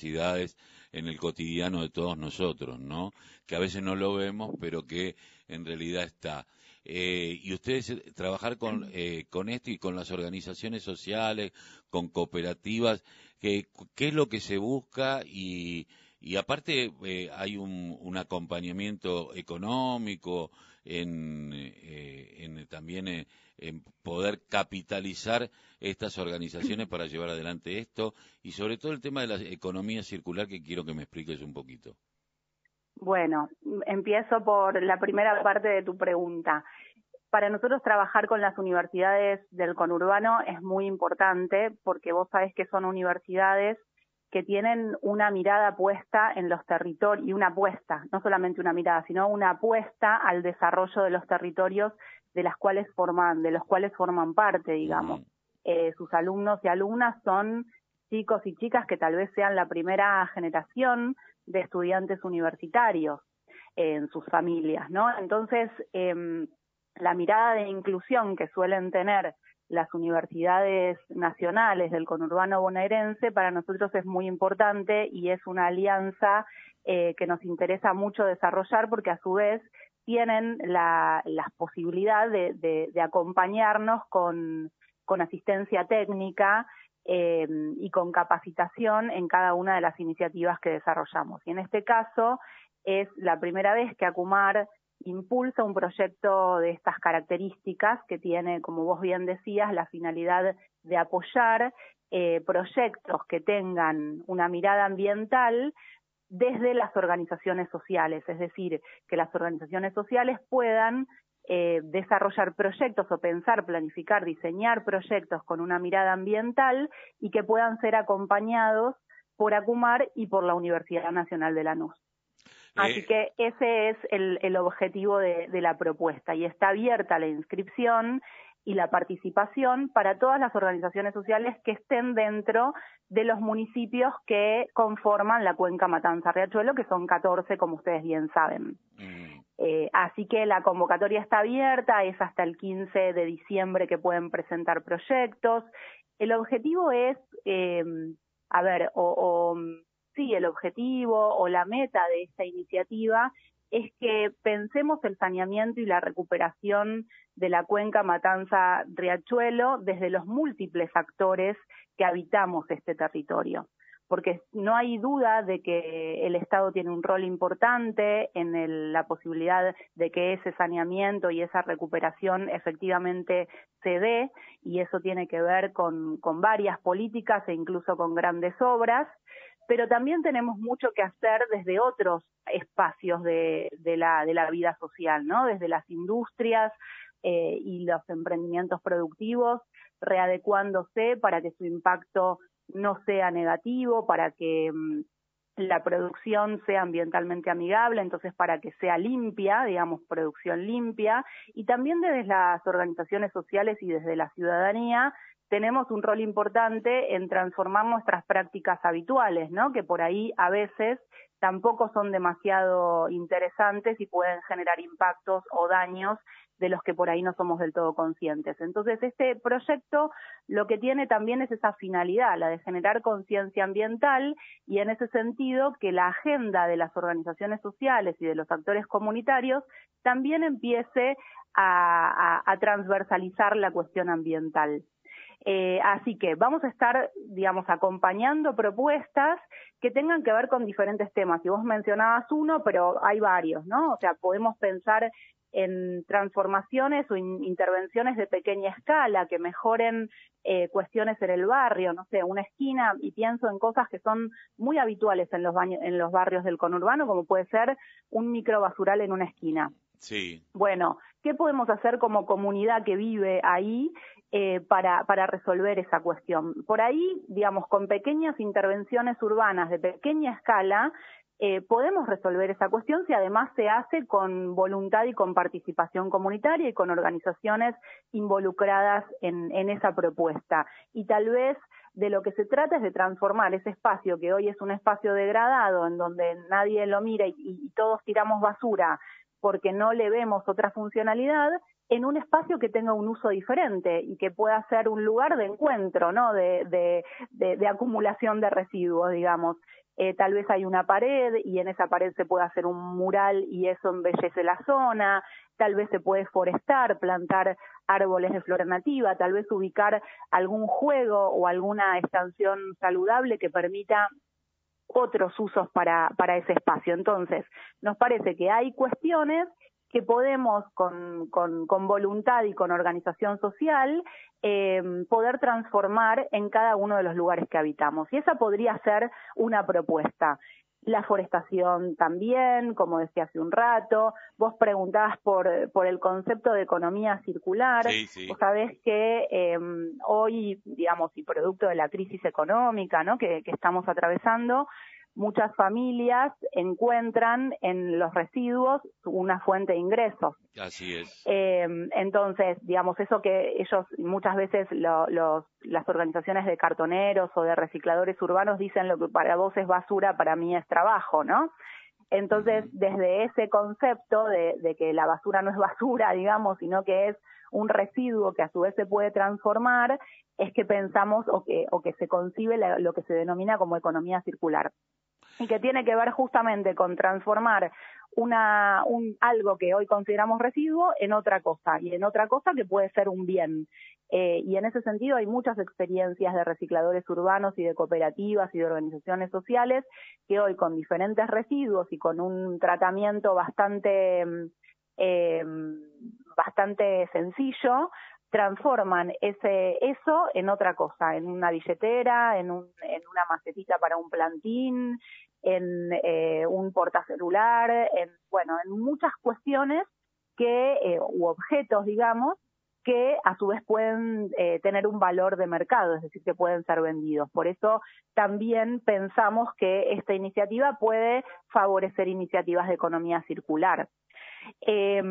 necesidades en el cotidiano de todos nosotros, ¿no? Que a veces no lo vemos, pero que en realidad está. Eh, y ustedes eh, trabajar con, eh, con esto y con las organizaciones sociales, con cooperativas, ¿qué, qué es lo que se busca? Y, y aparte eh, hay un, un, acompañamiento económico, en, en también en, poder capitalizar estas organizaciones para llevar adelante esto y sobre todo el tema de la economía circular que quiero que me expliques un poquito. Bueno, empiezo por la primera parte de tu pregunta. Para nosotros trabajar con las universidades del conurbano es muy importante porque vos sabés que son universidades que tienen una mirada puesta en los territorios y una apuesta, no solamente una mirada, sino una apuesta al desarrollo de los territorios de las cuales forman, de los cuales forman parte, digamos. Eh, sus alumnos y alumnas son chicos y chicas que tal vez sean la primera generación de estudiantes universitarios en sus familias, ¿no? Entonces, eh, la mirada de inclusión que suelen tener las universidades nacionales del conurbano bonaerense para nosotros es muy importante y es una alianza eh, que nos interesa mucho desarrollar porque a su vez tienen la, la posibilidad de, acompañarnos con, con asistencia técnica eh, y con capacitación en cada una de las iniciativas que desarrollamos. Y en este caso es la primera vez que Acumar impulsa un proyecto de estas características que tiene, como vos bien decías, la finalidad de apoyar eh, proyectos que tengan una mirada ambiental desde las organizaciones sociales, es decir, que las organizaciones sociales puedan eh, desarrollar proyectos o pensar, planificar, diseñar proyectos con una mirada ambiental y que puedan ser acompañados por ACUMAR y por la Universidad Nacional de Lanús. Así eh, que ese es el, el objetivo de, de, la propuesta y está abierta la inscripción y la participación para todas las organizaciones sociales que estén dentro de los municipios que conforman la cuenca Matanza-Riachuelo, que son 14, como ustedes bien saben. Mm. Eh, así que la convocatoria está abierta, es hasta el 15 de diciembre que pueden presentar proyectos. El objetivo es, eh, a ver, o, o sí, el objetivo o la meta de esta iniciativa es que pensemos el saneamiento y la recuperación de la cuenca Matanza-Riachuelo desde los múltiples actores que habitamos este territorio. Porque no hay duda de que el Estado tiene un rol importante en la posibilidad de que ese saneamiento y esa recuperación efectivamente se dé, y eso tiene que ver con varias políticas e incluso con grandes obras pero también tenemos mucho que hacer desde otros espacios de, la, de la vida social, ¿no? Desde las industrias eh, y los emprendimientos productivos, readecuándose para que su impacto no sea negativo, para que mm, la producción sea ambientalmente amigable, entonces para que sea limpia, digamos, producción limpia, y también desde las organizaciones sociales y desde la ciudadanía tenemos un rol importante en transformar nuestras prácticas habituales, ¿no? Que por ahí a veces tampoco son demasiado interesantes y pueden generar impactos o daños de los que por ahí no somos del todo conscientes. Entonces, este proyecto lo que tiene también es esa finalidad, la de generar conciencia ambiental y en ese sentido que la agenda de las organizaciones sociales y de los actores comunitarios también empiece a, transversalizar la cuestión ambiental. Eh, así que vamos a estar, digamos, acompañando propuestas que tengan que ver con diferentes temas. Y vos mencionabas uno, pero hay varios, ¿no? O sea, podemos pensar en transformaciones o in intervenciones de pequeña escala que mejoren eh, cuestiones en el barrio, no sé, una esquina, y pienso en cosas que son muy habituales en los, en los barrios del conurbano, como puede ser un microbasural en una esquina. Sí. Bueno, ¿qué podemos hacer como comunidad que vive ahí eh, para, para resolver esa cuestión? Por ahí, digamos, con pequeñas intervenciones urbanas de pequeña escala, eh, podemos resolver esa cuestión si además se hace con voluntad y con participación comunitaria y con organizaciones involucradas en, esa propuesta. Y tal vez de lo que se trata es de transformar ese espacio que hoy es un espacio degradado en donde nadie lo mira y todos tiramos basura porque no le vemos otra funcionalidad en un espacio que tenga un uso diferente y que pueda ser un lugar de encuentro, ¿no? De, de, de, de acumulación de residuos, digamos. eh, tal vez hay una pared y en esa pared se puede hacer un mural y eso embellece la zona, tal vez se puede forestar, plantar árboles de flora nativa, tal vez ubicar algún juego o alguna estación saludable que permita otros usos para, para ese espacio. Entonces, nos parece que hay cuestiones que podemos con, con, voluntad y con organización social eh, poder transformar en cada uno de los lugares que habitamos. Y esa podría ser una propuesta. La forestación también, como decía hace un rato. Vos preguntabas por, por el concepto de economía circular. Sí, Vos sabés que eh, hoy, digamos, y producto de la crisis económica ¿no? que, que estamos atravesando, muchas familias encuentran en los residuos una fuente de ingresos. Así es. Eh, entonces, digamos, eso que ellos muchas veces lo, los, las organizaciones de cartoneros o de recicladores urbanos dicen lo que para vos es basura, para mí es trabajo, ¿no? Entonces, desde ese concepto de, de que la basura no es basura, digamos, sino que es un residuo que a su vez se puede transformar, es que pensamos o que, o que se concibe lo que se denomina como economía circular y que tiene que ver justamente con transformar una, un, algo que hoy consideramos residuo en otra cosa y en otra cosa que puede ser un bien. Eh, y en ese sentido hay muchas experiencias de recicladores urbanos y de cooperativas y de organizaciones sociales que hoy con diferentes residuos y con un tratamiento bastante eh, bastante sencillo transforman ese eso en otra cosa, en una billetera, en, un, en una macetita para un plantín, en eh, un portacelular, en bueno, en muchas cuestiones que eh, u objetos, digamos, que a su vez pueden eh, tener un valor de mercado, es decir, que pueden ser vendidos. Por eso también pensamos que esta iniciativa puede favorecer iniciativas de economía circular. Eh,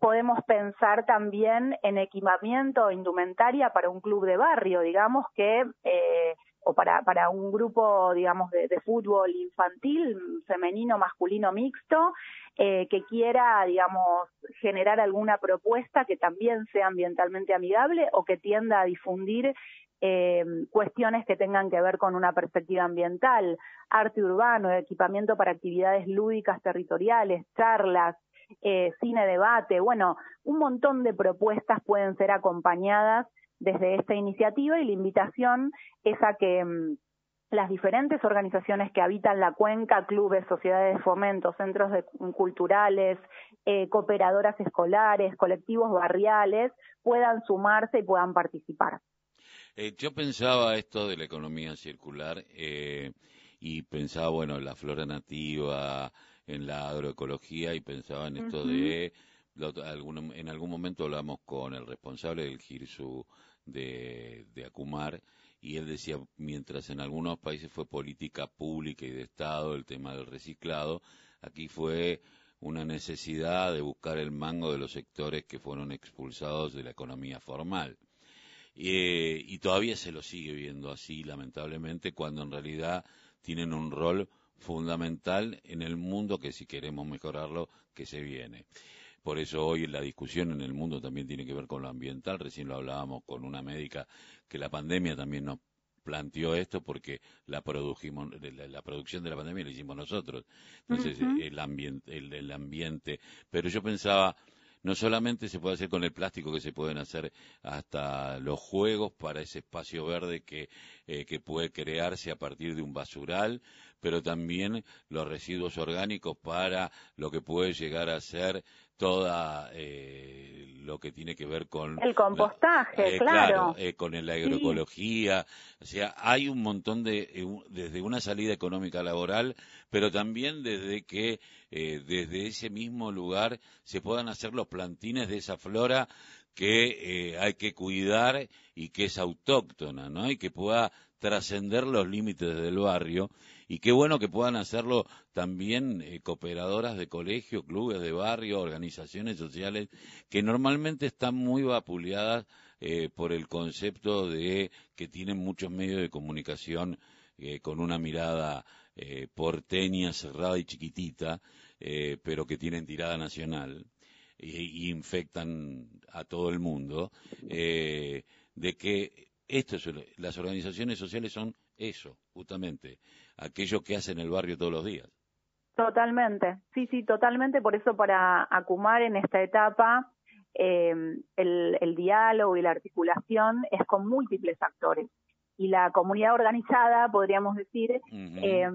podemos pensar también en equipamiento o indumentaria para un club de barrio, digamos que eh, o para, para un grupo, digamos, de, fútbol infantil, femenino, masculino, mixto, eh, que quiera, digamos, generar alguna propuesta que también sea ambientalmente amigable o que tienda a difundir eh, cuestiones que tengan que ver con una perspectiva ambiental, arte urbano, equipamiento para actividades lúdicas territoriales, charlas, eh, cine debate, bueno, un montón de propuestas pueden ser acompañadas desde esta iniciativa y la invitación es a que mm, las diferentes organizaciones que habitan la cuenca, clubes, sociedades de fomento, centros culturales, eh, cooperadoras escolares, colectivos barriales, puedan sumarse y puedan participar. Eh, yo pensaba esto de la economía circular eh, y pensaba, bueno, la flora nativa, en la agroecología y pensaba en esto de en algún momento hablamos con el responsable del GIRSU de, de Acumar y él decía, mientras en algunos países fue política pública y de Estado el tema del reciclado, aquí fue una necesidad de buscar el mango de los sectores que fueron expulsados de la economía formal. y todavía se lo sigue viendo así, lamentablemente, cuando en realidad tienen un rol fundamental en el mundo que si queremos mejorarlo, que se viene. Por eso hoy la discusión en el mundo también tiene que ver con lo ambiental. Recién lo hablábamos con una médica que la pandemia también nos planteó esto porque la produjimos la, producción de la pandemia la hicimos nosotros. Entonces el ambiente el, ambiente. Pero yo pensaba no solamente se puede hacer con el plástico que se pueden hacer hasta los juegos para ese espacio verde que, eh, que puede crearse a partir de un basural pero también los residuos orgánicos para lo que puede llegar a ser toda eh, lo que tiene que ver con el compostaje, eh, claro, eh, con la agroecología, o sea, hay un montón de desde una salida económica laboral, pero también desde que desde ese mismo lugar se puedan hacer los plantines de esa flora que hay que cuidar y que es autóctona, ¿no? Y que pueda trascender los límites del barrio y qué bueno que puedan hacerlo también eh, cooperadoras de colegio, clubes de barrio, organizaciones sociales que normalmente están muy vapuleadas eh, por el concepto de que tienen muchos medios de comunicación eh, con una mirada porteña, cerrada y chiquitita, pero que tienen tirada nacional y, infectan a todo el mundo, de que esto las organizaciones sociales son eso, justamente, aquello que hacen el barrio todos los días. Totalmente, sí, sí, totalmente. Por eso para Acumar en esta etapa eh, el, diálogo y la articulación es con múltiples actores. Y la comunidad organizada, podríamos decir, eh,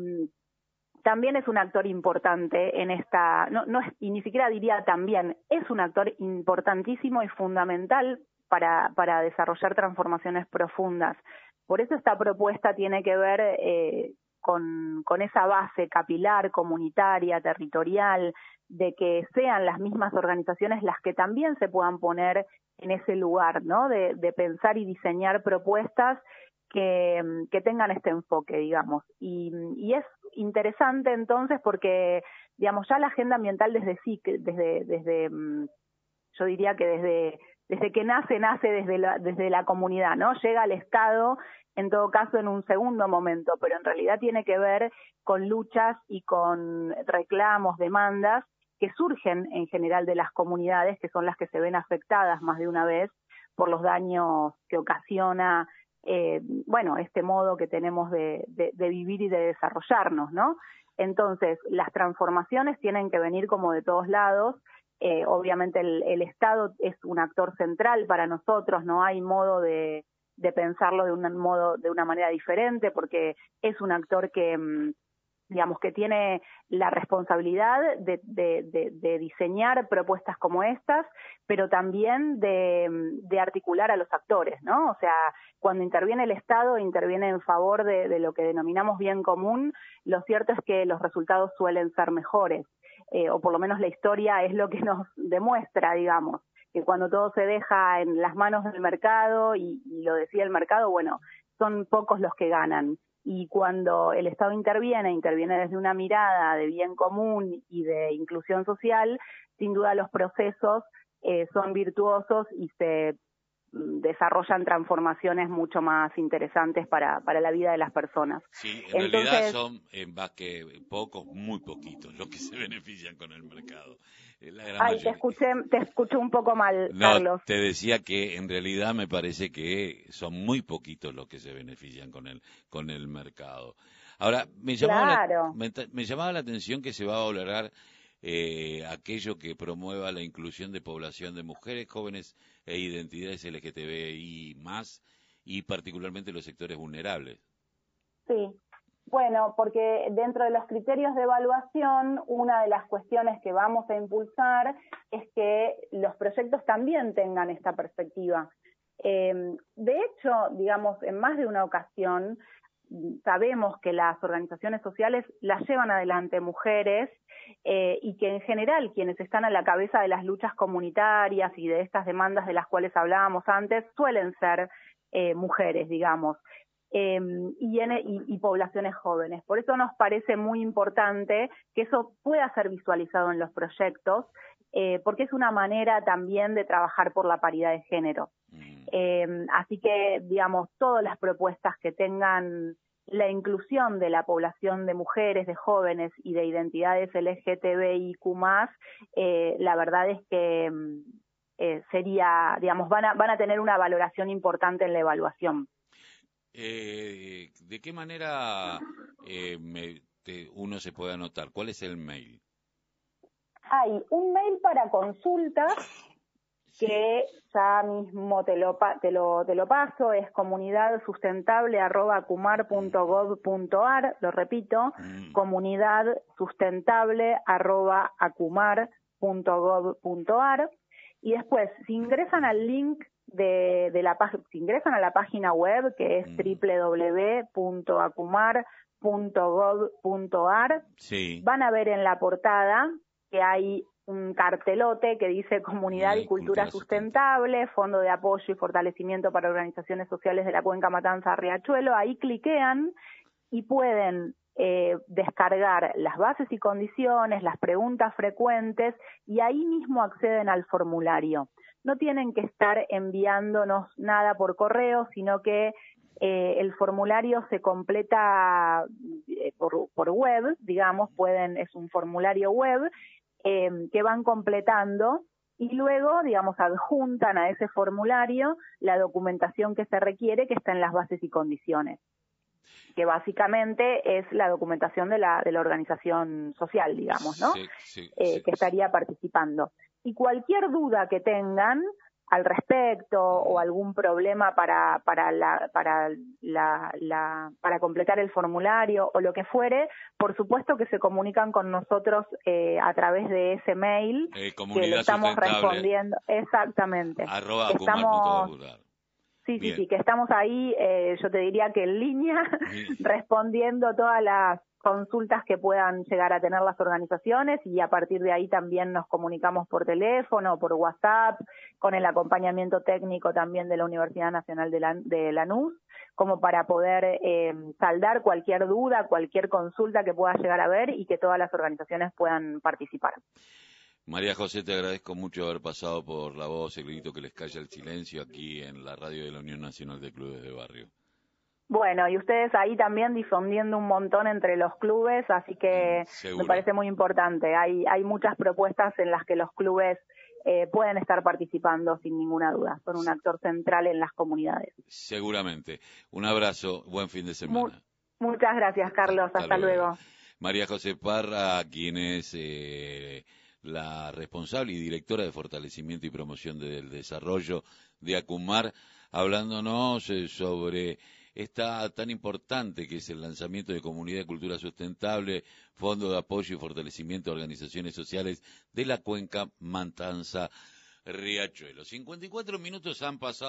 también es un actor importante en esta, no, no y ni siquiera diría también, es un actor importantísimo y fundamental para, para desarrollar transformaciones profundas. Por eso esta propuesta tiene que ver eh, con, esa base capilar, comunitaria, territorial, de que sean las mismas organizaciones las que también se puedan poner en ese lugar, ¿no? De, de pensar y diseñar propuestas que, tengan este enfoque, digamos. Y, es interesante entonces porque, digamos, ya la agenda ambiental desde sí, desde, desde, mm, yo diría que desde, desde que nace, nace desde la, desde la comunidad, ¿no? Llega al Estado en todo caso en un segundo momento, pero en realidad tiene que ver con luchas y con reclamos, demandas que surgen en general de las comunidades, que son las que se ven afectadas más de una vez por los daños que ocasiona, eh, bueno, este modo que tenemos de, de, vivir y de desarrollarnos, ¿no? Entonces, las transformaciones tienen que venir como de todos lados. Eh, obviamente el, el Estado es un actor central para nosotros, no hay modo de, de pensarlo de un modo, de una manera diferente, porque es un actor que, mm, digamos, que tiene la responsabilidad de, de, diseñar propuestas como estas, pero también de, mm, de, articular a los actores, ¿no? O sea, cuando interviene el Estado, interviene en favor de, lo que denominamos bien común, lo cierto es que los resultados suelen ser mejores, eh, o por lo menos la historia es lo que nos demuestra, digamos que cuando todo se deja en las manos del mercado, y, lo decía el mercado, bueno, son pocos los que ganan. Y cuando el Estado interviene, interviene desde una mirada de bien común y de inclusión social, sin duda los procesos eh, son virtuosos y se desarrollan transformaciones mucho más interesantes para, para la vida de las personas. Sí, en realidad son en que pocos, muy poquitos los que se benefician con el mercado. Eh, Ay, te escuché, te escuché un poco mal, no, Carlos. Te decía que en realidad me parece que son muy poquitos los que se benefician con el, con el mercado. Ahora, me llamaba, la, me, llamaba la atención que se va a valorar eh, aquello que promueva la inclusión de población de mujeres, jóvenes e identidades LGTBI más y particularmente los sectores vulnerables. Sí, bueno, porque dentro de los criterios de evaluación, una de las cuestiones que vamos a impulsar es que los proyectos también tengan esta perspectiva. Eh, de hecho, digamos, en más de una ocasión, sabemos que las organizaciones sociales las llevan adelante mujeres eh, y que en general quienes están a la cabeza de las luchas comunitarias y de estas demandas de las cuales hablábamos antes suelen ser eh, mujeres, digamos. Eh, y, y, poblaciones jóvenes. Por eso nos parece muy importante que eso pueda ser visualizado en los proyectos, eh, porque es una manera también de trabajar por la paridad de género. Mm. Eh, así que, digamos, todas las propuestas que tengan la inclusión de la población de mujeres, de jóvenes y de identidades LGTBIQ+, eh, la verdad es que mm, eh, sería, digamos, van a, van a tener una valoración importante en la evaluación. Eh, ¿De qué manera eh, uno se puede anotar? ¿Cuál es el mail? Hay un mail para consultas que ya mismo te lo, te lo, te lo paso, es comunidad sustentable arroba lo repito, mm. comunidad sustentable arroba y después, si ingresan al link de, de la si ingresan a la página web que es mm. www.acumar.gov.ar, van a ver en la portada que hay un cartelote que dice Comunidad y, Cultura, Sustentable, Fondo de Apoyo y Fortalecimiento para Organizaciones Sociales de la Cuenca Matanza Riachuelo. Ahí cliquean y pueden eh, descargar las bases y condiciones, las preguntas frecuentes y ahí mismo acceden al formulario no tienen que estar enviándonos nada por correo, sino que eh, el formulario se completa eh, por, web, digamos, pueden, es un formulario web eh, que van completando y luego, digamos, adjuntan a ese formulario la documentación que se requiere que está en las bases y condiciones. que básicamente es la documentación de la, de la organización social, digamos, ¿no? Eh, que estaría participando. Y cualquier duda que tengan, al respecto o algún problema para para la, para la, la, para completar el formulario o lo que fuere, por supuesto que se comunican con nosotros eh, a través de ese mail eh, que le estamos respondiendo. Exactamente. estamos Sí, sí, sí, que estamos ahí, eh, yo te diría que en línea, respondiendo todas las consultas que puedan llegar a tener las organizaciones y a partir de ahí también nos comunicamos por teléfono, por WhatsApp, con el acompañamiento técnico también de la Universidad Nacional de, la, de Lanús, como para poder eh, saldar cualquier duda, cualquier consulta que pueda llegar a haber y que todas las organizaciones puedan participar. María José, te agradezco mucho haber pasado por la voz, el grito que les calla el silencio aquí en la radio de la Unión Nacional de Clubes de Barrio. Bueno, y ustedes ahí también difundiendo un montón entre los clubes, así que me parece muy importante. Hay, hay muchas propuestas en las que los clubes eh, pueden estar participando sin ninguna duda. Son un actor central en las comunidades. Seguramente. Un abrazo, buen fin de semana. muchas gracias, Carlos. Hasta, luego. María José Parra, quien es eh, la responsable y directora de fortalecimiento y promoción del desarrollo de Acumar, hablándonos eh, sobre esta tan importante que es el lanzamiento de Comunidad de Cultura Sustentable, Fondo de Apoyo y Fortalecimiento de Organizaciones Sociales de la Cuenca Mantanza Riachuelo. 54 minutos han pasado.